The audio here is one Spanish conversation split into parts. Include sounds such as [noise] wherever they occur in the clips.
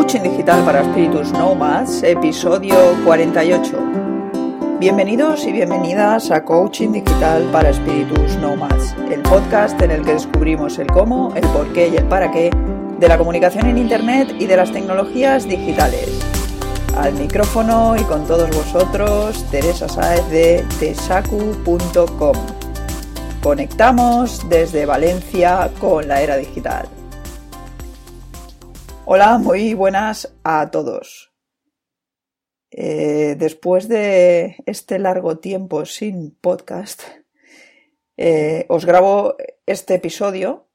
Coaching Digital para Espíritus Nomads, episodio 48. Bienvenidos y bienvenidas a Coaching Digital para Espíritus Nomads, el podcast en el que descubrimos el cómo, el por qué y el para qué de la comunicación en Internet y de las tecnologías digitales. Al micrófono y con todos vosotros, Teresa Saez de tesacu.com. Conectamos desde Valencia con la era digital. Hola, muy buenas a todos. Eh, después de este largo tiempo sin podcast, eh, os grabo este episodio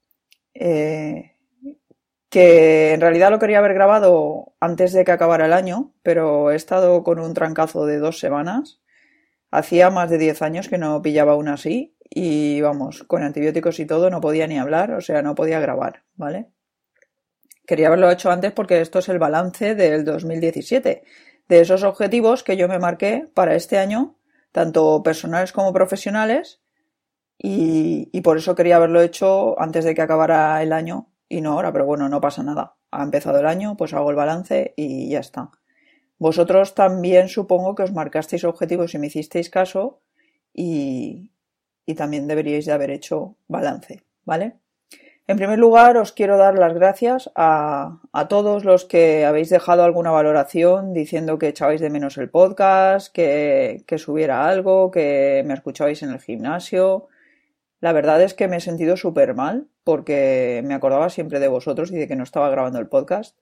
eh, que en realidad lo quería haber grabado antes de que acabara el año, pero he estado con un trancazo de dos semanas. Hacía más de 10 años que no pillaba una así y vamos, con antibióticos y todo no podía ni hablar, o sea, no podía grabar, ¿vale? Quería haberlo hecho antes porque esto es el balance del 2017, de esos objetivos que yo me marqué para este año, tanto personales como profesionales, y, por eso quería haberlo hecho antes de que acabara el año y no ahora, pero bueno, no pasa nada. Ha empezado el año, pues hago el balance y ya está. Vosotros también supongo que os marcasteis objetivos y me hicisteis caso y, y también deberíais de haber hecho balance, ¿vale? En primer lugar, os quiero dar las gracias a, todos los que habéis dejado alguna valoración diciendo que echabais de menos el podcast, que, que subiera algo, que me escuchabais en el gimnasio. La verdad es que me he sentido súper mal porque me acordaba siempre de vosotros y de que no estaba grabando el podcast.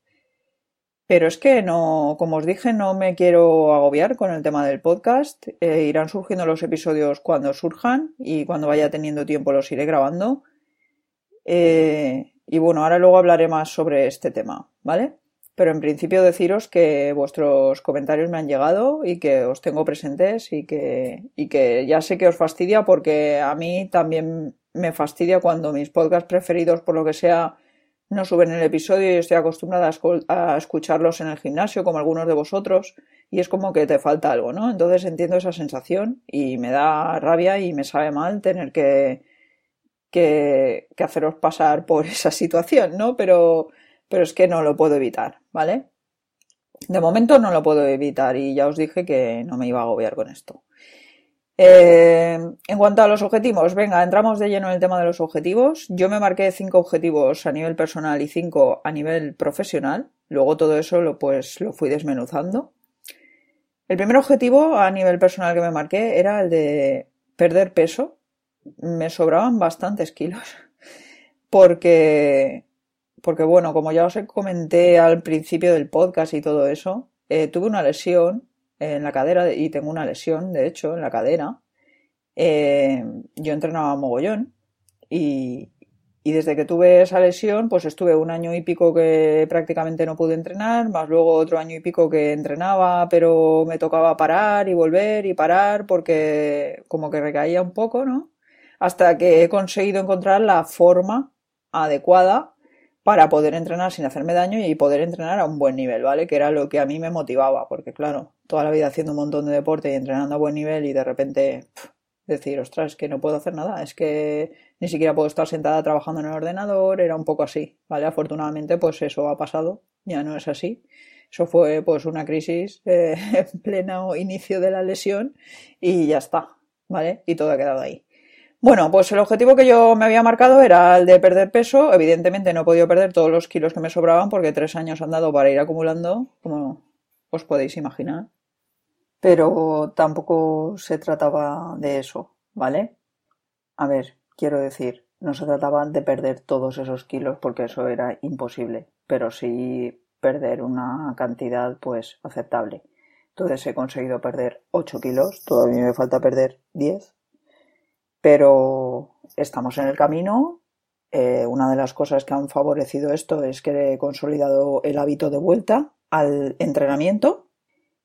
Pero es que no, como os dije, no me quiero agobiar con el tema del podcast. Eh, irán surgiendo los episodios cuando surjan y cuando vaya teniendo tiempo los iré grabando. Eh, y bueno, ahora luego hablaré más sobre este tema, ¿vale? Pero en principio deciros que vuestros comentarios me han llegado y que os tengo presentes y que, y que ya sé que os fastidia porque a mí también me fastidia cuando mis podcasts preferidos, por lo que sea, no suben el episodio y estoy acostumbrada a, escucharlos en el gimnasio, como algunos de vosotros, y es como que te falta algo, ¿no? Entonces entiendo esa sensación y me da rabia y me sabe mal tener que, que, haceros pasar por [laughs] esa situación, ¿no? Pero, pero es que no lo puedo evitar, ¿vale? De momento no lo puedo evitar y ya os dije que no me iba a agobiar con esto. Eh, en cuanto a los objetivos, venga, entramos de lleno en el tema de los objetivos. Yo me marqué cinco objetivos a nivel personal y cinco a nivel profesional. Luego todo eso lo, pues, lo fui desmenuzando. El primer objetivo a nivel personal que me marqué era el de perder peso. Me sobraban bastantes kilos. Porque, porque bueno, como ya os comenté al principio del podcast y todo eso, eh, tuve una lesión en la cadera y tengo una lesión, de hecho, en la cadera. Eh, yo entrenaba mogollón y, y desde que tuve esa lesión, pues estuve un año y pico que prácticamente no pude entrenar, más luego otro año y pico que entrenaba, pero me tocaba parar y volver y parar porque como que recaía un poco, ¿no? Hasta que he conseguido encontrar la forma adecuada para poder entrenar sin hacerme daño y poder entrenar a un buen nivel, ¿vale? Que era lo que a mí me motivaba, porque claro, toda la vida haciendo un montón de deporte y entrenando a buen nivel y de repente decir, ostras, que no puedo hacer nada, es que ni siquiera puedo estar sentada trabajando en el ordenador, era un poco así, ¿vale? Afortunadamente, pues eso ha pasado, ya no es así. Eso fue pues una crisis eh, [laughs] en pleno inicio de la lesión y ya está, ¿vale? Y todo ha quedado ahí. Bueno, pues el objetivo que yo me había marcado era el de perder peso. Evidentemente no he podido perder todos los kilos que me sobraban porque tres años han dado para ir acumulando, como os podéis imaginar. Pero tampoco se trataba de eso, ¿vale? A ver, quiero decir, no se trataba de perder todos esos kilos porque eso era imposible, pero sí perder una cantidad pues aceptable. Entonces he conseguido perder 8 kilos, todavía me falta perder 10 pero estamos en el camino. Eh, una de las cosas que han favorecido esto es que he consolidado el hábito de vuelta al entrenamiento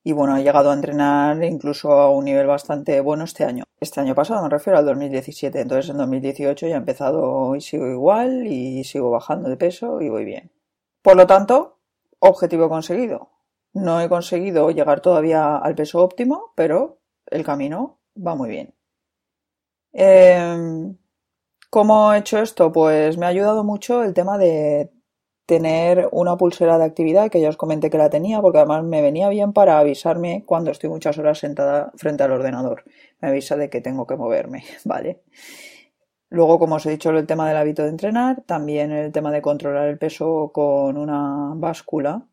y bueno, he llegado a entrenar incluso a un nivel bastante bueno este año. Este año pasado me refiero al 2017, entonces en 2018 ya he empezado y sigo igual y sigo bajando de peso y voy bien. Por lo tanto, objetivo conseguido. No he conseguido llegar todavía al peso óptimo, pero el camino va muy bien. Eh, ¿Cómo he hecho esto? Pues me ha ayudado mucho el tema de tener una pulsera de actividad que ya os comenté que la tenía porque además me venía bien para avisarme cuando estoy muchas horas sentada frente al ordenador. Me avisa de que tengo que moverme, [laughs] ¿vale? Luego, como os he dicho, el tema del hábito de entrenar, también el tema de controlar el peso con una báscula.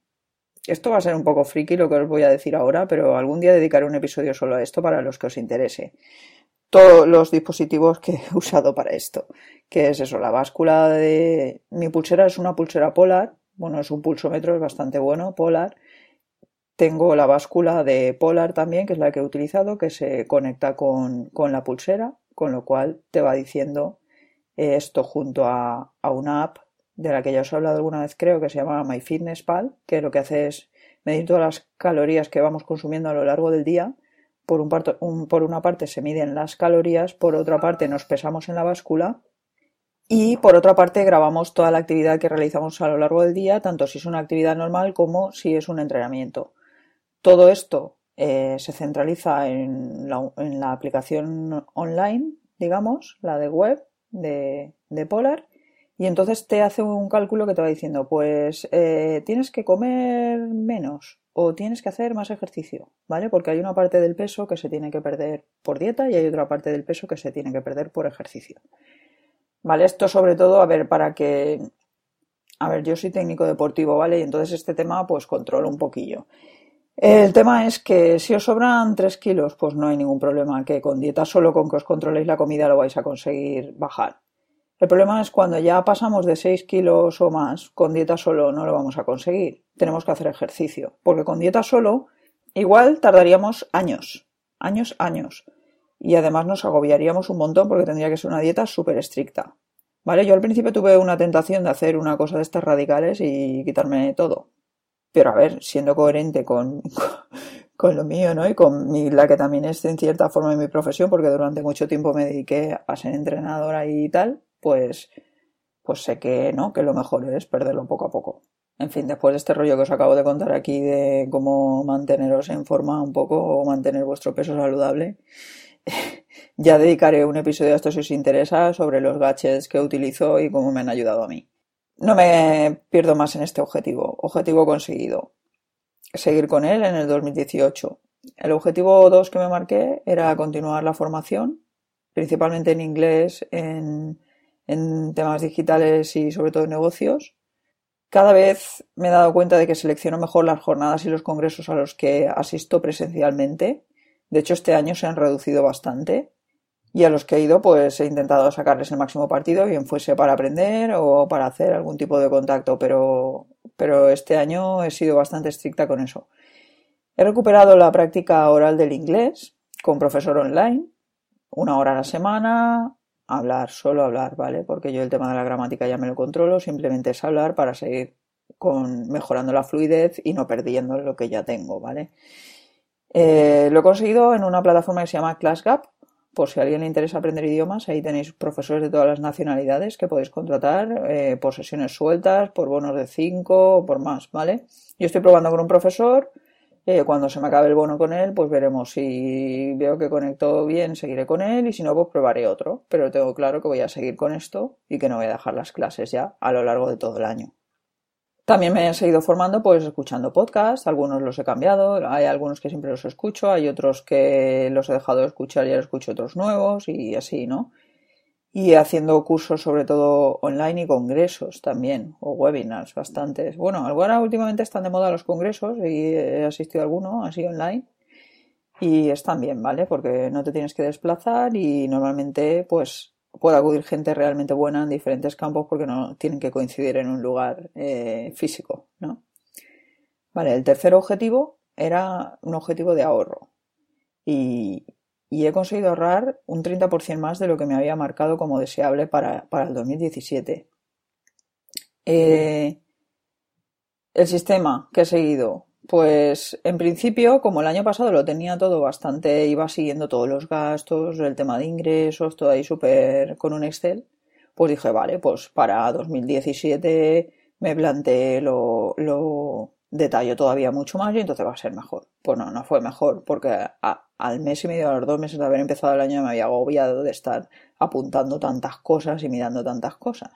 Esto va a ser un poco friki lo que os voy a decir ahora, pero algún día dedicaré un episodio solo a esto para los que os interese. Todos los dispositivos que he usado para esto, que es eso, la báscula de mi pulsera es una pulsera polar, bueno, es un pulsómetro, es bastante bueno, polar. Tengo la báscula de polar también, que es la que he utilizado, que se conecta con, con la pulsera con lo cual te va diciendo esto junto a, una app de la que ya os he hablado alguna vez creo que se llama MyFitnessPal, que lo que hace es medir todas las calorías que vamos consumiendo a lo largo del día. Por, un por una parte se miden las calorías, por otra parte nos pesamos en la báscula y por otra parte grabamos toda la actividad que realizamos a lo largo del día, tanto si es una actividad normal como si es un entrenamiento. Todo esto eh, se centraliza en la, aplicación online, digamos, la de web de, Polar, y entonces te hace un cálculo que te va diciendo, pues eh, tienes que comer menos o tienes que hacer más ejercicio, ¿vale? Porque hay una parte del peso que se tiene que perder por dieta y hay otra parte del peso que se tiene que perder por ejercicio. ¿Vale? Esto sobre todo, a ver, para que... A ver, yo soy técnico deportivo, ¿vale? Y entonces este tema pues controlo un poquillo. El tema es que si os sobran 3 kilos, pues no hay ningún problema, que con dieta solo con que os controléis la comida lo vais a conseguir bajar. El problema es cuando ya pasamos de 6 kilos o más, con dieta solo no lo vamos a conseguir. Tenemos que hacer ejercicio, porque con dieta solo igual tardaríamos años, años, años. Y además nos agobiaríamos un montón porque tendría que ser una dieta súper estricta. ¿Vale? Yo al principio tuve una tentación de hacer una cosa de estas radicales y quitarme todo. Pero a ver, siendo coherente con, [laughs] con, lo mío, ¿no? Y con mi, la que también es en cierta forma mi profesión, porque durante mucho tiempo me dediqué a ser entrenadora y tal, pues, pues sé que, ¿no? Que lo mejor es perderlo poco a poco. En fin, después de este rollo que os acabo de contar aquí de cómo manteneros en forma un poco o mantener vuestro peso saludable, [laughs] ya dedicaré un episodio a esto si os interesa sobre los gadgets que utilizo y cómo me han ayudado a mí. No me pierdo más en este objetivo. Objetivo conseguido. Seguir con él en el 2018. El objetivo 2 que me marqué era continuar la formación, principalmente en inglés, en, en temas digitales y sobre todo en negocios. Cada vez me he dado cuenta de que selecciono mejor las jornadas y los congresos a los que asisto presencialmente. De hecho, este año se han reducido bastante y a los que he ido pues he intentado sacarles el máximo partido, bien fuese para aprender o para hacer algún tipo de contacto, pero, pero este año he sido bastante estricta con eso. He recuperado la práctica oral del inglés con profesor online, una hora a la semana, hablar, solo hablar, ¿vale? Porque yo el tema de la gramática ya me lo controlo, simplemente es hablar para seguir con, mejorando la fluidez y no perdiendo lo que ya tengo, ¿vale? Eh, lo he conseguido en una plataforma que se llama ClassGap, por si a alguien le interesa aprender idiomas, ahí tenéis profesores de todas las nacionalidades que podéis contratar eh, por sesiones sueltas, por bonos de 5 o por más, ¿vale? Yo estoy probando con un profesor, eh, cuando se me acabe el bono con él, pues veremos si veo que conecto bien, seguiré con él y si no, pues probaré otro. Pero tengo claro que voy a seguir con esto y que no voy a dejar las clases ya a lo largo de todo el año. También me he seguido formando pues escuchando podcasts, algunos los he cambiado, hay algunos que siempre los escucho, hay otros que los he dejado de escuchar y ahora escucho otros nuevos y así, ¿no? Y haciendo cursos sobre todo online y congresos también, o webinars bastantes. Bueno, ahora últimamente están de moda los congresos y he asistido a alguno así online y están bien, ¿vale? Porque no te tienes que desplazar y normalmente pues puede acudir gente realmente buena en diferentes campos porque no tienen que coincidir en un lugar eh, físico, ¿no? Vale, el tercer objetivo era un objetivo de ahorro y, he conseguido ahorrar un 30% más de lo que me había marcado como deseable para, el 2017. Eh, el sistema que he seguido pues en principio, como el año pasado lo tenía todo bastante, iba siguiendo todos los gastos, el tema de ingresos, todo ahí súper con un Excel, pues dije, vale, pues para 2017 me planteé lo, lo detallo todavía mucho más y entonces va a ser mejor. Pues no, no fue mejor, porque al mes y medio, a los dos meses de haber empezado el año me había agobiado de estar apuntando tantas cosas y mirando tantas cosas.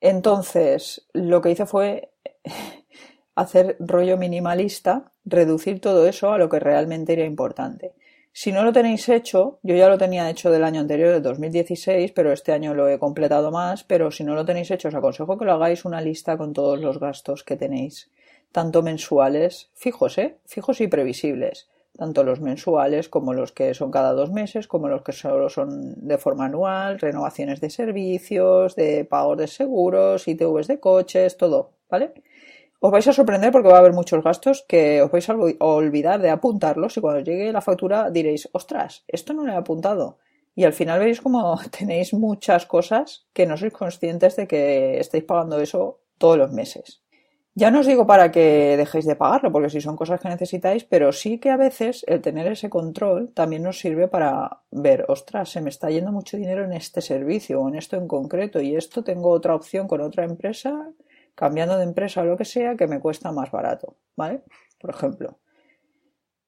Entonces, lo que hice fue [laughs] hacer rollo minimalista, reducir todo eso a lo que realmente era importante. Si no lo tenéis hecho, yo ya lo tenía hecho del año anterior, de 2016, pero este año lo he completado más, pero si no lo tenéis hecho, os aconsejo que lo hagáis una lista con todos los gastos que tenéis, tanto mensuales, fijos, ¿eh? Fijos y previsibles, tanto los mensuales como los que son cada dos meses, como los que solo son de forma anual, renovaciones de servicios, de pagos de seguros, ITVs de coches, todo, ¿vale? Os vais a sorprender porque va a haber muchos gastos que os vais a olvidar de apuntarlos y cuando llegue la factura diréis, ostras, esto no lo he apuntado. Y al final veréis como [laughs] tenéis muchas cosas que no sois conscientes de que estáis pagando eso todos los meses. Ya no os digo para que dejéis de pagarlo, porque si son cosas que necesitáis, pero sí que a veces el tener ese control también nos sirve para ver, ostras, se me está yendo mucho dinero en este servicio o en esto en concreto y esto tengo otra opción con otra empresa cambiando de empresa o lo que sea, que me cuesta más barato, ¿vale? Por ejemplo.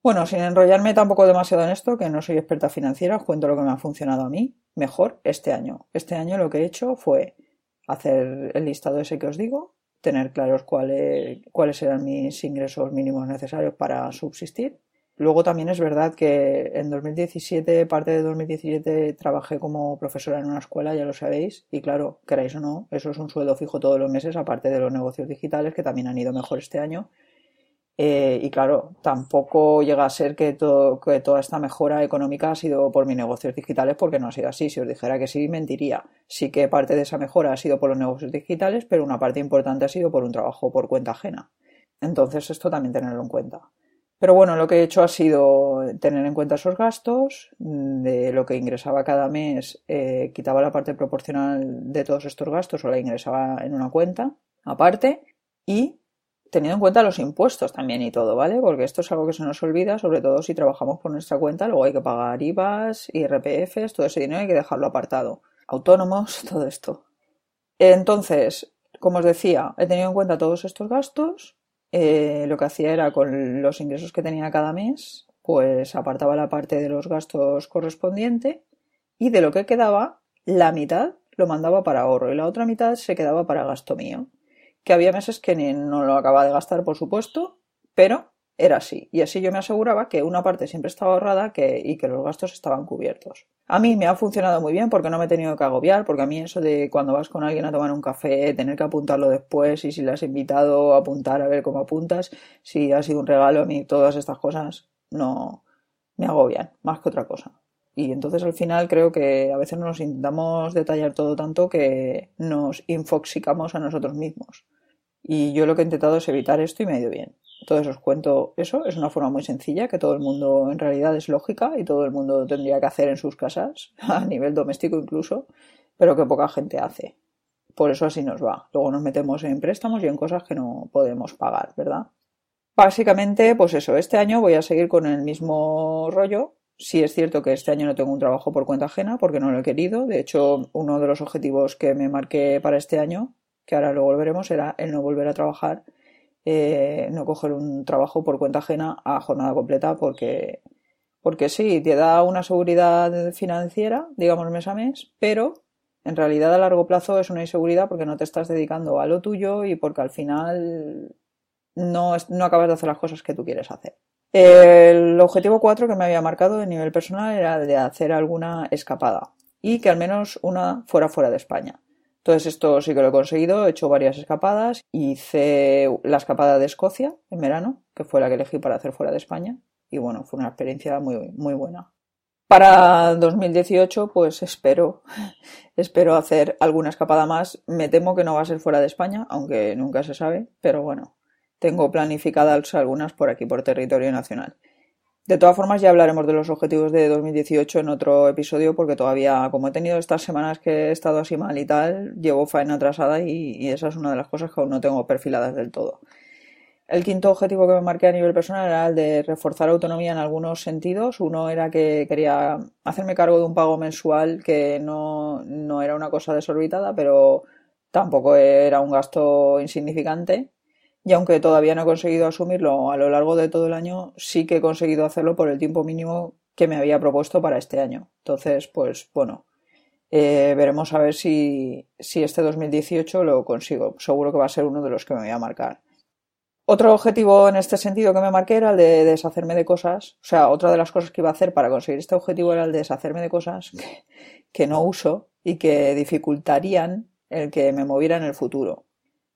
Bueno, sin enrollarme tampoco demasiado en esto, que no soy experta financiera, os cuento lo que me ha funcionado a mí mejor este año. Este año lo que he hecho fue hacer el listado ese que os digo, tener claros cuáles, cuáles eran mis ingresos mínimos necesarios para subsistir Luego también es verdad que en 2017, parte de 2017, trabajé como profesora en una escuela, ya lo sabéis, y claro, queráis o no, eso es un sueldo fijo todos los meses, aparte de los negocios digitales que también han ido mejor este año. Eh, y claro, tampoco llega a ser que, toda esta mejora económica ha sido por mis negocios digitales, porque no ha sido así. Si os dijera que sí, mentiría. Sí que parte de esa mejora ha sido por los negocios digitales, pero una parte importante ha sido por un trabajo por cuenta ajena. Entonces, esto también tenerlo en cuenta. Pero bueno, lo que he hecho ha sido tener en cuenta esos gastos, de lo que ingresaba cada mes, eh, quitaba la parte proporcional de todos estos gastos o la ingresaba en una cuenta aparte y teniendo en cuenta los impuestos también y todo, ¿vale? Porque esto es algo que se nos olvida, sobre todo si trabajamos por nuestra cuenta, luego hay que pagar IVAs, IRPFs, todo ese dinero hay que dejarlo apartado. Autónomos, [laughs] todo esto. Entonces, como os decía, he tenido en cuenta todos estos gastos eh, lo que hacía era con los ingresos que tenía cada mes, pues apartaba la parte de los gastos correspondiente y de lo que quedaba, la mitad lo mandaba para ahorro y la otra mitad se quedaba para gasto mío. Que había meses que ni, no lo acababa de gastar, por supuesto, pero era así. Y así yo me aseguraba que una parte siempre estaba ahorrada que, y que los gastos estaban cubiertos. A mí me ha funcionado muy bien porque no me he tenido que agobiar, porque a mí eso de cuando vas con alguien a tomar un café, tener que apuntarlo después y si le has invitado a apuntar a ver cómo apuntas, si ha sido un regalo, a mí todas estas cosas no me agobian, más que otra cosa. Y entonces al final creo que a veces nos intentamos detallar todo tanto que nos infoxicamos a nosotros mismos. Y yo lo que he intentado es evitar esto y me ha ido bien. Entonces os cuento eso, es una forma muy sencilla que todo el mundo en realidad es lógica y todo el mundo tendría que hacer en sus casas, [laughs] a nivel doméstico incluso, pero que poca gente hace. Por eso así nos va. Luego nos metemos en préstamos y en cosas que no podemos pagar, ¿verdad? Básicamente, pues eso, este año voy a seguir con el mismo rollo. Sí es cierto que este año no tengo un trabajo por cuenta ajena porque no lo he querido. De hecho, uno de los objetivos que me marqué para este año, que ahora lo volveremos, era el no volver a trabajar eh, no coger un trabajo por cuenta ajena a jornada completa porque, porque sí, te da una seguridad financiera, digamos mes a mes, pero en realidad a largo plazo es una inseguridad porque no te estás dedicando a lo tuyo y porque al final no, no acabas de hacer las cosas que tú quieres hacer. El objetivo 4 que me había marcado a nivel personal era de hacer alguna escapada y que al menos una fuera fuera de España. Entonces esto sí que lo he conseguido, he hecho varias escapadas, hice la escapada de Escocia en verano, que fue la que elegí para hacer fuera de España, y bueno, fue una experiencia muy, muy buena. Para 2018, pues espero, [laughs] espero hacer alguna escapada más. Me temo que no va a ser fuera de España, aunque nunca se sabe, pero bueno, tengo planificadas algunas por aquí, por territorio nacional. De todas formas, ya hablaremos de los objetivos de 2018 en otro episodio, porque todavía, como he tenido estas semanas que he estado así mal y tal, llevo faena atrasada y, esa es una de las cosas que aún no tengo perfiladas del todo. El quinto objetivo que me marqué a nivel personal era el de reforzar autonomía en algunos sentidos. Uno era que quería hacerme cargo de un pago mensual que no, no era una cosa desorbitada, pero tampoco era un gasto insignificante y aunque todavía no he conseguido asumirlo a lo largo de todo el año, sí que he conseguido hacerlo por el tiempo mínimo que me había propuesto para este año. Entonces, pues bueno, Eh, veremos a ver si, si este 2018 lo consigo. Seguro que va a ser uno de los que me voy a marcar. Otro objetivo en este sentido que me marqué era el de deshacerme de cosas. O sea, otra de las cosas que iba a hacer para conseguir este objetivo era el de deshacerme de cosas que, no uso y que dificultarían el que me moviera en el futuro.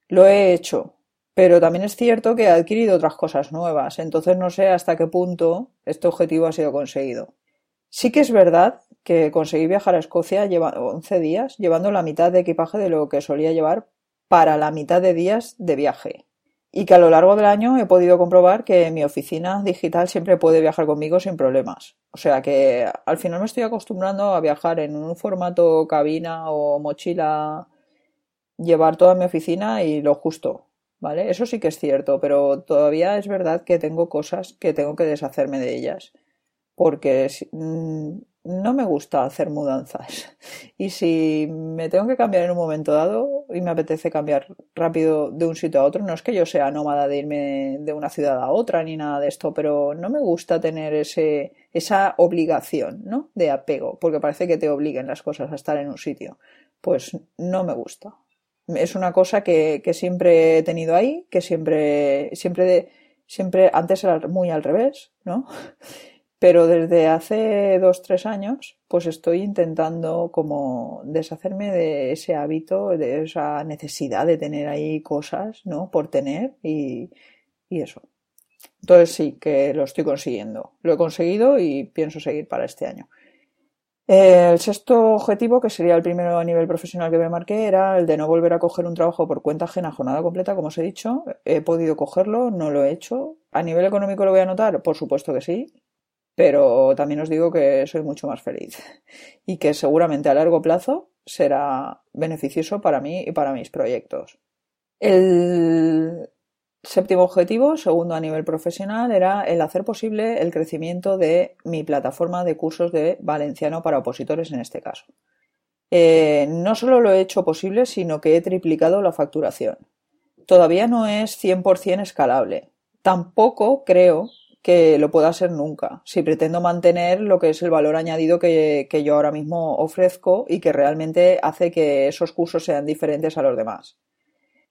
Lo he hecho, pero también es cierto que he adquirido otras cosas nuevas, entonces no sé hasta qué punto este objetivo ha sido conseguido. Sí que es verdad que conseguí viajar a Escocia llevando 11 días, llevando la mitad de equipaje de lo que solía llevar para la mitad de días de viaje y que a lo largo del año he podido comprobar que mi oficina digital siempre puede viajar conmigo sin problemas. O sea que al final me estoy acostumbrando a viajar en un formato cabina o mochila, llevar toda mi oficina y lo justo, ¿vale? Eso sí que es cierto, pero todavía es verdad que tengo cosas que tengo que deshacerme de ellas. Porque mm, no me gusta hacer mudanzas. [laughs] Y si me tengo que cambiar en un momento dado y me apetece cambiar rápido de un sitio a otro, no es que yo sea nómada de irme de una ciudad a otra ni nada de esto, pero no me gusta tener ese, esa obligación, ¿no? De apego, porque parece que te obliguen las cosas a estar en un sitio. Pues no me gusta. Es una cosa que, que siempre he tenido ahí, que siempre, siempre, siempre, antes era muy al revés, ¿no? [laughs] Pero desde hace dos, tres años, pues estoy intentando como deshacerme de ese hábito, de esa necesidad de tener ahí cosas, ¿no? Por tener y, y eso. Entonces sí, que lo estoy consiguiendo. Lo he conseguido y pienso seguir para este año. El sexto objetivo, que sería el primero a nivel profesional que me marqué, era el de no volver a coger un trabajo por cuenta ajena jornada completa, como os he dicho. He podido cogerlo, no lo he hecho. ¿A nivel económico lo voy a notar? Por supuesto que sí pero también os digo que soy mucho más feliz [laughs] y que seguramente a largo plazo será beneficioso para mí y para mis proyectos. El séptimo objetivo, segundo a nivel profesional, era el hacer posible el crecimiento de mi plataforma de cursos de valenciano para opositores en este caso. Eh, no solo lo he hecho posible, sino que he triplicado la facturación. Todavía no es 100% escalable. Tampoco creo que lo pueda ser nunca. Si pretendo mantener lo que es el valor añadido que, yo ahora mismo ofrezco y que realmente hace que esos cursos sean diferentes a los demás.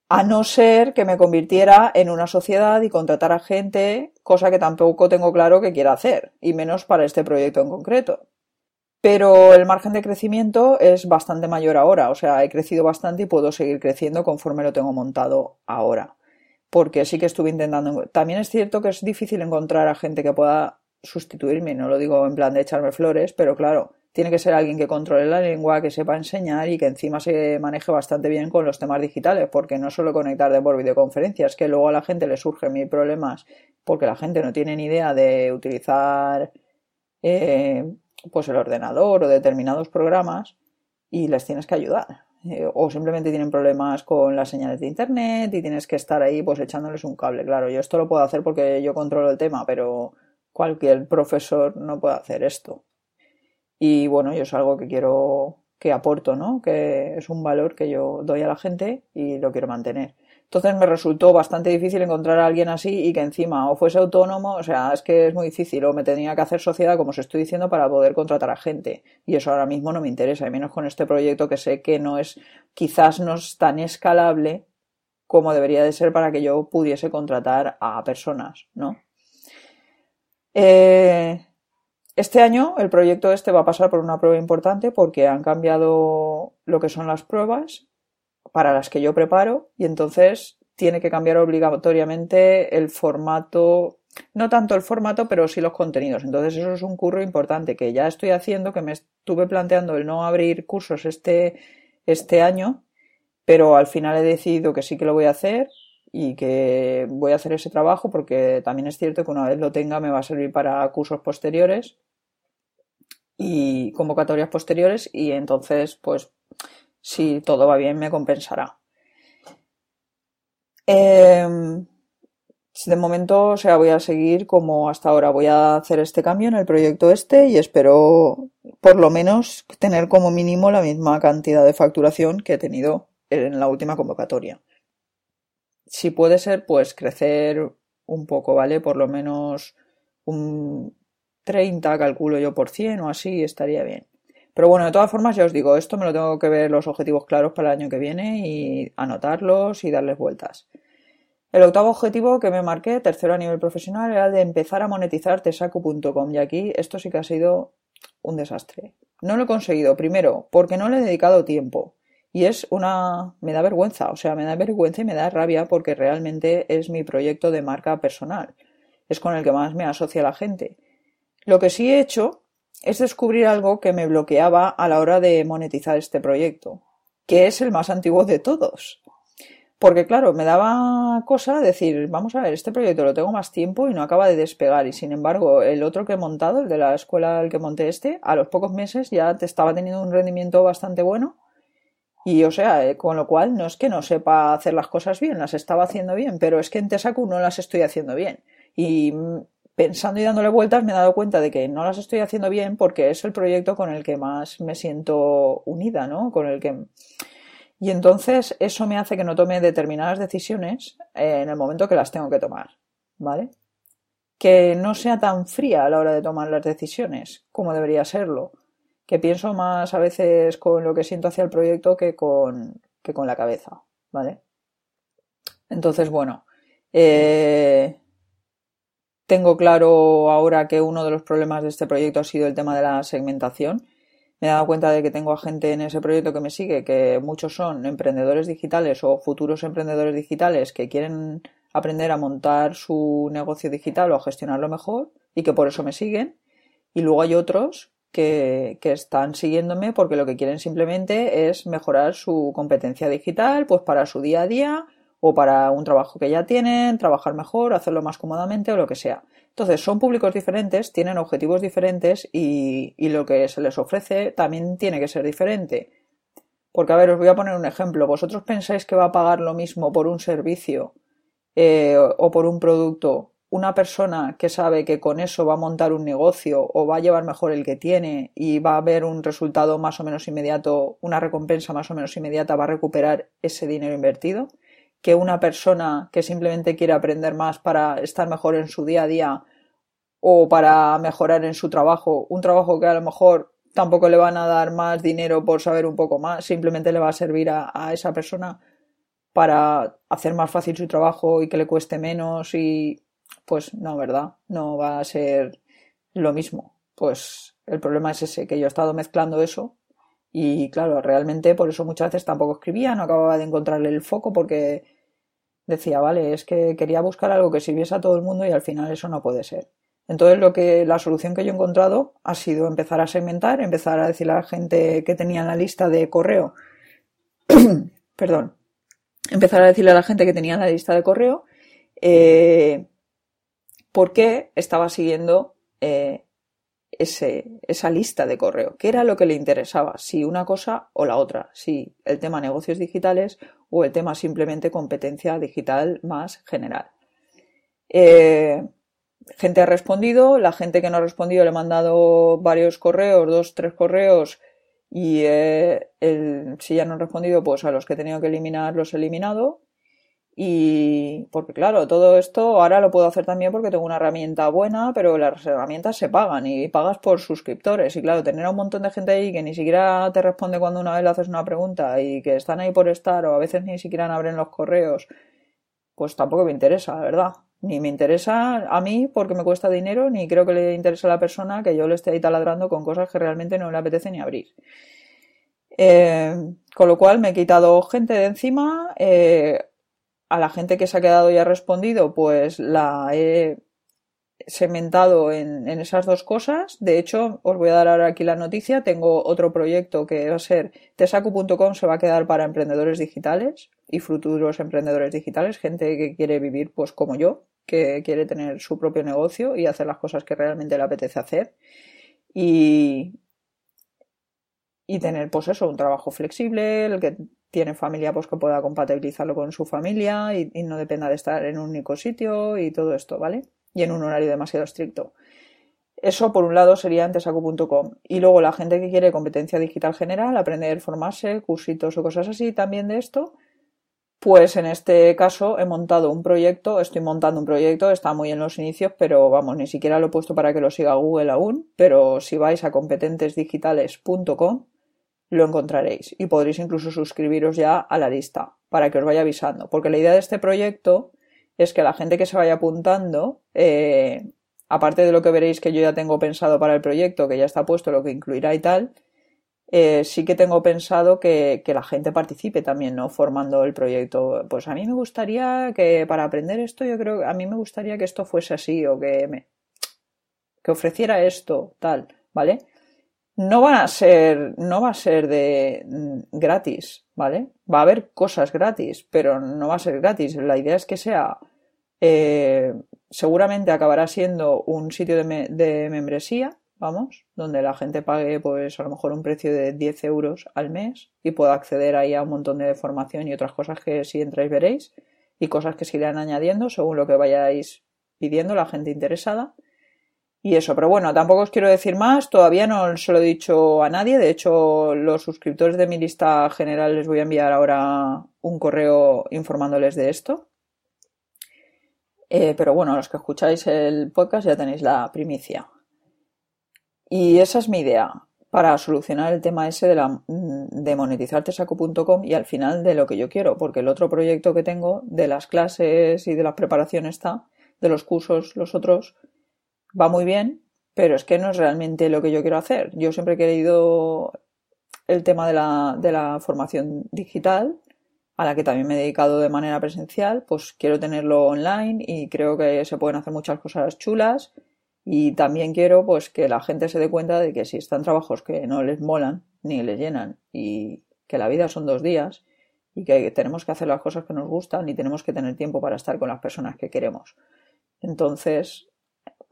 A no ser que me convirtiera en una sociedad y contratara gente, cosa que tampoco tengo claro que quiera hacer, y menos para este proyecto en concreto. Pero el margen de crecimiento es bastante mayor ahora, o sea, he crecido bastante y puedo seguir creciendo conforme lo tengo montado ahora porque sí que estuve intentando. También es cierto que es difícil encontrar a gente que pueda sustituirme, no lo digo en plan de echarme flores, pero claro, tiene que ser alguien que controle la lengua, que sepa enseñar y que encima se maneje bastante bien con los temas digitales, porque no solo conectar de por videoconferencias, que luego a la gente le surgen mil problemas porque la gente no tiene ni idea de utilizar eh, pues el ordenador o determinados programas y les tienes que ayudar. Eh, o simplemente tienen problemas con las señales de internet y tienes que estar ahí pues echándoles un cable. Claro, yo esto lo puedo hacer porque yo controlo el tema, pero cualquier profesor no puede hacer esto. Y bueno, yo es algo que quiero que aporto, ¿no? Que es un valor que yo doy a la gente y lo quiero mantener. Entonces me resultó bastante difícil encontrar a alguien así y que encima o fuese autónomo, o sea, es que es muy difícil, o me tenía que hacer sociedad, como os estoy diciendo, para poder contratar a gente. Y eso ahora mismo no me interesa, y menos con este proyecto que sé que no es, quizás no es tan escalable como debería de ser para que yo pudiese contratar a personas, ¿no? Eh, este año el proyecto este va a pasar por una prueba importante porque han cambiado lo que son las pruebas para las que yo preparo y entonces tiene que cambiar obligatoriamente el formato, no tanto el formato, pero sí los contenidos. Entonces eso es un curro importante que ya estoy haciendo, que me estuve planteando el no abrir cursos este, este año, pero al final he decidido que sí que lo voy a hacer y que voy a hacer ese trabajo porque también es cierto que una vez lo tenga me va a servir para cursos posteriores y convocatorias posteriores y entonces pues si todo va bien, me compensará. Em, de momento, o sea, voy a seguir como hasta ahora. Voy a hacer este cambio en el proyecto este y espero por lo menos tener como mínimo la misma cantidad de facturación que he tenido en la última convocatoria. Si puede ser, pues crecer un poco, ¿vale? Por lo menos un 30, calculo yo, por 100 o así, estaría bien. Pero bueno, de todas formas, ya os digo, esto me lo tengo que ver los objetivos claros para el año que viene y anotarlos y darles vueltas. El octavo objetivo que me marqué, tercero a nivel profesional, era el de empezar a monetizar tesacu.com y aquí esto sí que ha sido un desastre. No lo he conseguido, primero, porque no le he dedicado tiempo. Y es una... me da vergüenza, o sea, me da vergüenza y me da rabia porque realmente es mi proyecto de marca personal. Es con el que más me asocia la gente. Lo que sí he hecho es descubrir algo que me bloqueaba a la hora de monetizar este proyecto, que es el más antiguo de todos. Porque claro, me daba cosa decir, vamos a ver, este proyecto lo tengo más tiempo y no acaba de despegar. Y sin embargo, el otro que he montado, el de la escuela al que monté este, a los pocos meses ya te estaba teniendo un rendimiento bastante bueno. Y o sea, eh, con lo cual no es que no sepa hacer las cosas bien, las estaba haciendo bien, pero es que en Tesacu no las estoy haciendo bien. Y pensando y dándole vueltas me he dado cuenta de que no las estoy haciendo bien porque es el proyecto con el que más me siento unida, ¿no? Con el que y entonces eso me hace que no tome determinadas decisiones en el momento que las tengo que tomar, ¿vale? Que no sea tan fría a la hora de tomar las decisiones como debería serlo. Que pienso más a veces con lo que siento hacia el proyecto que con, que con la cabeza, ¿vale? Entonces, bueno, eh, tengo claro ahora que uno de los problemas de este proyecto ha sido el tema de la segmentación me he dado cuenta de que tengo a gente en ese proyecto que me sigue, que muchos son emprendedores digitales o futuros emprendedores digitales que quieren aprender a montar su negocio digital o a gestionarlo mejor y que por eso me siguen. Y luego hay otros que, que, están siguiéndome porque lo que quieren simplemente es mejorar su competencia digital, pues para su día a día o para un trabajo que ya tienen, trabajar mejor, hacerlo más cómodamente o lo que sea. Entonces, son públicos diferentes, tienen objetivos diferentes y, lo que se les ofrece también tiene que ser diferente. Porque, a ver, os voy a poner un ejemplo. ¿Vosotros pensáis que va a pagar lo mismo por un servicio eh, o por un producto una persona que sabe que con eso va a montar un negocio o va a llevar mejor el que tiene y va a ver un resultado más o menos inmediato, una recompensa más o menos inmediata, va a recuperar ese dinero invertido? Que una persona que simplemente quiere aprender más para estar mejor en su día a día o para mejorar en su trabajo, un trabajo que a lo mejor tampoco le van a dar más dinero por saber un poco más, simplemente le va a servir a, esa persona para hacer más fácil su trabajo y que le cueste menos y pues no, ¿verdad? No va a ser lo mismo. Pues el problema es ese, que yo he estado mezclando eso y claro, realmente por eso muchas veces tampoco escribía, no acababa de encontrarle el foco porque decía, vale, es que quería buscar algo que sirviese a todo el mundo y al final eso no puede ser. Entonces lo que la solución que yo he encontrado ha sido empezar a segmentar, empezar a decirle a la gente que tenía en la lista de correo, [clears throat] perdón, empezar a decirle a la gente que tenía en la lista de correo eh, por qué estaba siguiendo eh, esa lista de correo, qué era lo que le interesaba, si una cosa o la otra, si el tema negocios digitales o el tema simplemente competencia digital más general. Eh, gente ha respondido, la gente que no ha respondido le he mandado varios correos, dos, tres correos y eh, si ya no han respondido, pues a los que he tenido que eliminar los he eliminado y porque claro, todo esto ahora lo puedo hacer también porque tengo una herramienta buena, pero las herramientas se pagan y pagas por suscriptores. Y claro, tener a un montón de gente ahí que ni siquiera te responde cuando una vez le haces una pregunta y que están ahí por estar o a veces ni siquiera abren los correos, pues tampoco me interesa, la verdad. Ni me interesa a mí porque me cuesta dinero, ni creo que le interese a la persona que yo le esté ahí taladrando con cosas que realmente no le apetece ni abrir. Eh, con lo cual me he quitado gente de encima. Eh, a la gente que se ha quedado y ha respondido, pues la he segmentado en, esas dos cosas. De hecho, os voy a dar ahora aquí la noticia. Tengo otro proyecto que va a ser tesacu.com se va a quedar para emprendedores digitales y futuros emprendedores digitales, gente que quiere vivir pues como yo, que quiere tener su propio negocio y hacer las cosas que realmente le apetece hacer. Y, y tener pues eso, un trabajo flexible, que tiene familia pues que pueda compatibilizarlo con su familia y, no dependa de estar en un único sitio y todo esto, ¿vale? Y en un horario demasiado estricto. Eso por un lado sería antesaco.com. Y luego la gente que quiere competencia digital general, aprender, formarse, cursitos o cosas así también de esto, Pues en este caso he montado un proyecto, estoy montando un proyecto, está muy en los inicios, pero vamos, ni siquiera lo he puesto para que lo siga Google aún, pero si vais a competentesdigitales.com lo encontraréis y podréis incluso suscribiros ya a la lista para que os vaya avisando, porque la idea de este proyecto es que la gente que se vaya apuntando, eh, aparte de lo que veréis que yo ya tengo pensado para el proyecto, que ya está puesto lo que incluirá y tal, eh, sí que tengo pensado que, la gente participe también, ¿no? Formando el proyecto. Pues a mí me gustaría que para aprender esto, yo creo, a mí me gustaría que esto fuese así o que me, que ofreciera esto, tal, ¿vale? No van a ser, no va a ser de mm, gratis, ¿vale? Va a haber cosas gratis, pero no va a ser gratis. La idea es que sea, eh, seguramente acabará siendo un sitio de, membresía, vamos, donde la gente pague pues a lo mejor un precio de 10 euros al mes y pueda acceder ahí a un montón de formación y otras cosas que si entráis veréis y cosas que se irán añadiendo según lo que vayáis pidiendo la gente interesada. Y eso, pero bueno, tampoco os quiero decir más, todavía no se lo he dicho a nadie, de hecho los suscriptores de mi lista general les voy a enviar ahora un correo informándoles de esto. Eh, pero bueno, los que escucháis el podcast ya tenéis la primicia. Y esa es mi idea para solucionar el tema ese de, la, de monetizartesaco.com y al final de lo que yo quiero, porque el otro proyecto que tengo de las clases y de las preparaciones está, de los cursos, los otros, va muy bien, pero es que no es realmente lo que yo quiero hacer. Yo siempre he querido el tema de la, de la formación digital, a la que también me he dedicado de manera presencial, pues quiero tenerlo online y creo que se pueden hacer muchas cosas chulas y también quiero pues que la gente se dé cuenta de que si están trabajos que no les molan ni les llenan y que la vida son dos días y que tenemos que hacer las cosas que nos gustan y tenemos que tener tiempo para estar con las personas que queremos. Entonces,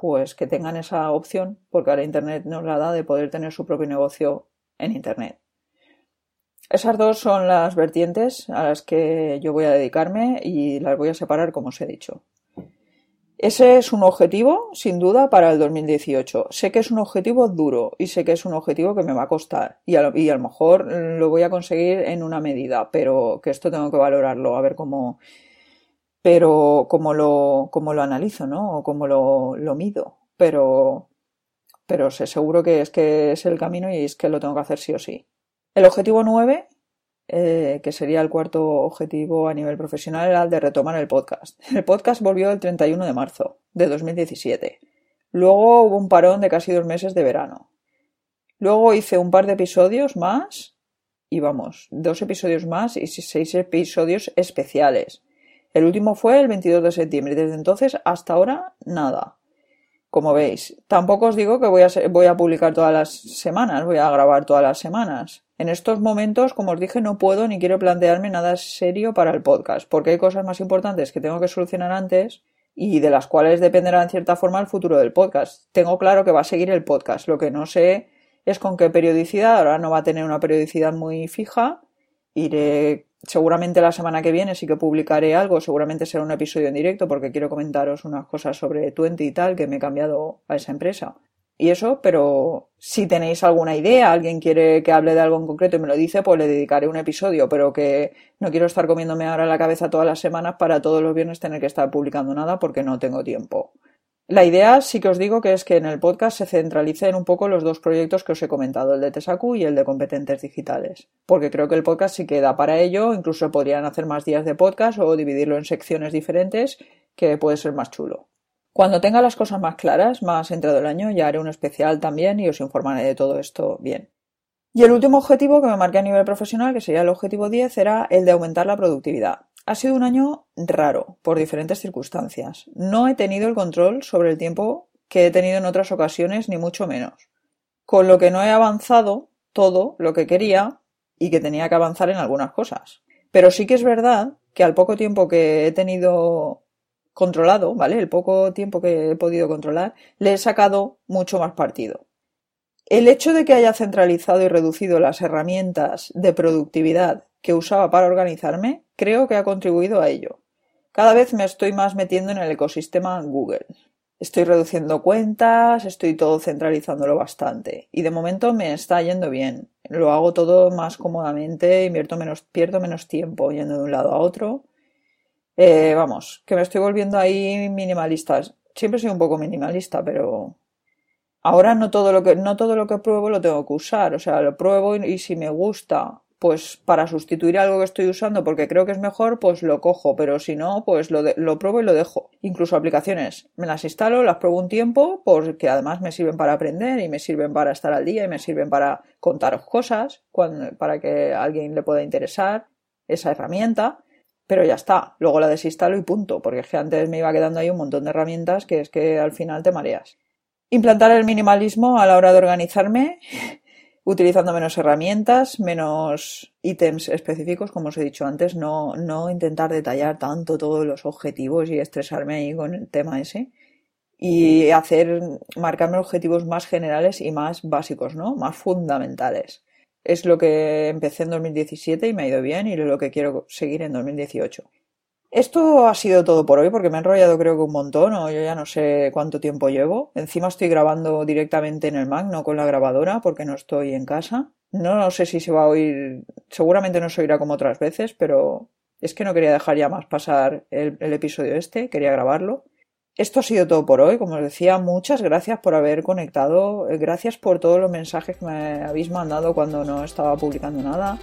pues que tengan esa opción porque ahora Internet nos la da de poder tener su propio negocio en Internet. Esas dos son las vertientes a las que yo voy a dedicarme y las voy a separar como os he dicho. Ese es un objetivo, sin duda, para el 2018. Sé que es un objetivo duro y sé que es un objetivo que me va a costar y a, lo, y a lo mejor lo voy a conseguir en una medida, pero que esto tengo que valorarlo, a ver cómo, pero cómo lo, lo analizo, ¿no? O cómo lo, lo mido. Pero, pero sé seguro que es que es el camino y es que lo tengo que hacer sí o sí. El objetivo 9 eh, que sería el cuarto objetivo a nivel profesional, era el de retomar el podcast. [laughs] El podcast volvió el 31 de marzo de 2017. Luego hubo un parón de casi dos meses de verano. Luego hice un par de episodios más y vamos, dos episodios más y seis episodios especiales. El último fue el 22 de septiembre y desde entonces hasta ahora nada. Como veis, tampoco os digo que voy a, voy a publicar todas las semanas, voy a grabar todas las semanas. En estos momentos, como os dije, no puedo ni quiero plantearme nada serio para el podcast, porque hay cosas más importantes que tengo que solucionar antes y de las cuales dependerá en cierta forma el futuro del podcast. Tengo claro que va a seguir el podcast, lo que no sé es con qué periodicidad, ahora no va a tener una periodicidad muy fija, iré seguramente la semana que viene sí que publicaré algo, seguramente será un episodio en directo porque quiero comentaros unas cosas sobre Twenty y tal que me he cambiado a esa empresa y eso, pero si tenéis alguna idea, alguien quiere que hable de algo en concreto y me lo dice, pues le dedicaré un episodio, pero que no quiero estar comiéndome ahora la cabeza todas las semanas para todos los viernes tener que estar publicando nada porque no tengo tiempo. La idea sí que os digo que es que en el podcast se centralicen un poco los dos proyectos que os he comentado, el de Tesacu y el de competentes digitales, porque creo que el podcast sí queda para ello, incluso podrían hacer más días de podcast o dividirlo en secciones diferentes, que puede ser más chulo. Cuando tenga las cosas más claras, más entrado el año, ya haré un especial también y os informaré de todo esto bien. Y el último objetivo que me marqué a nivel profesional, que sería el objetivo 10, era el de aumentar la productividad. Ha sido un año raro, por diferentes circunstancias. No he tenido el control sobre el tiempo que he tenido en otras ocasiones, ni mucho menos. Con lo que no he avanzado todo lo que quería y que tenía que avanzar en algunas cosas. Pero sí que es verdad que al poco tiempo que he tenido controlado, ¿vale? El poco tiempo que he podido controlar, le he sacado mucho más partido. El hecho de que haya centralizado y reducido las herramientas de productividad que usaba para organizarme, creo que ha contribuido a ello. Cada vez me estoy más metiendo en el ecosistema Google. Estoy reduciendo cuentas, estoy todo centralizándolo bastante y de momento me está yendo bien. lo hago todo más cómodamente, invierto menos, pierdo menos tiempo yendo de un lado a otro. Eh, vamos, que me estoy volviendo ahí minimalista. Siempre soy un poco minimalista, pero ahora no todo lo que, no todo lo que pruebo lo tengo que usar. O sea, lo pruebo y si me gusta pues para sustituir algo que estoy usando porque creo que es mejor, pues lo cojo, pero si no, pues lo, lo pruebo y lo dejo. Incluso aplicaciones, me las instalo, las pruebo un tiempo, porque además me sirven para aprender y me sirven para estar al día y me sirven para contaros cosas, para que a alguien le pueda interesar esa herramienta, pero ya está, luego la desinstalo y punto, porque es que antes me iba quedando ahí un montón de herramientas que es que al final te mareas. Implantar el minimalismo a la hora de organizarme utilizando menos herramientas, menos ítems específicos, como os he dicho antes, no, no intentar detallar tanto todos los objetivos y estresarme ahí con el tema ese. Y hacer, marcarme objetivos más generales y más básicos, ¿no? Más fundamentales. Es lo que empecé en 2017 y me ha ido bien y lo que quiero seguir en 2018. Esto ha sido todo por hoy porque me he enrollado creo que un montón o yo ya no sé cuánto tiempo llevo. Encima estoy grabando directamente en el Mac, no con la grabadora porque no estoy en casa. No, sé si se va a oír, seguramente no se oirá como otras veces, pero es que no quería dejar ya más pasar el, el episodio este, quería grabarlo. Esto ha sido todo por hoy. Como os decía, muchas gracias por haber conectado. Gracias por todos los mensajes que me habéis mandado cuando no estaba publicando nada.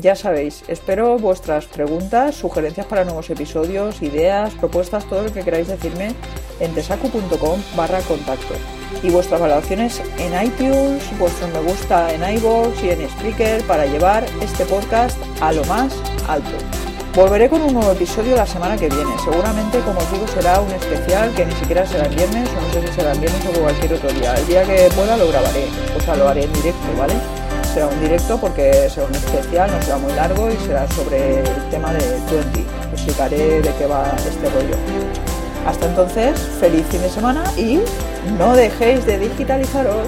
Ya sabéis, espero vuestras preguntas, sugerencias para nuevos episodios, ideas, propuestas, todo lo que queráis decirme en tesacu.com barra contacto. Y vuestras valoraciones en iTunes, vuestro me gusta en iVoox y en Spreaker para llevar este podcast a lo más alto. Volveré con un nuevo episodio la semana que viene. Seguramente, como os digo, será un especial que ni siquiera será el viernes o no sé si será el viernes o cualquier otro día. El día que pueda lo grabaré, o sea, lo haré en directo, ¿vale? Será un directo porque será un especial, no será muy largo y será sobre el tema de 20. explicaré de qué va este rollo. Hasta entonces, feliz fin de semana y no dejéis de digitalizaros.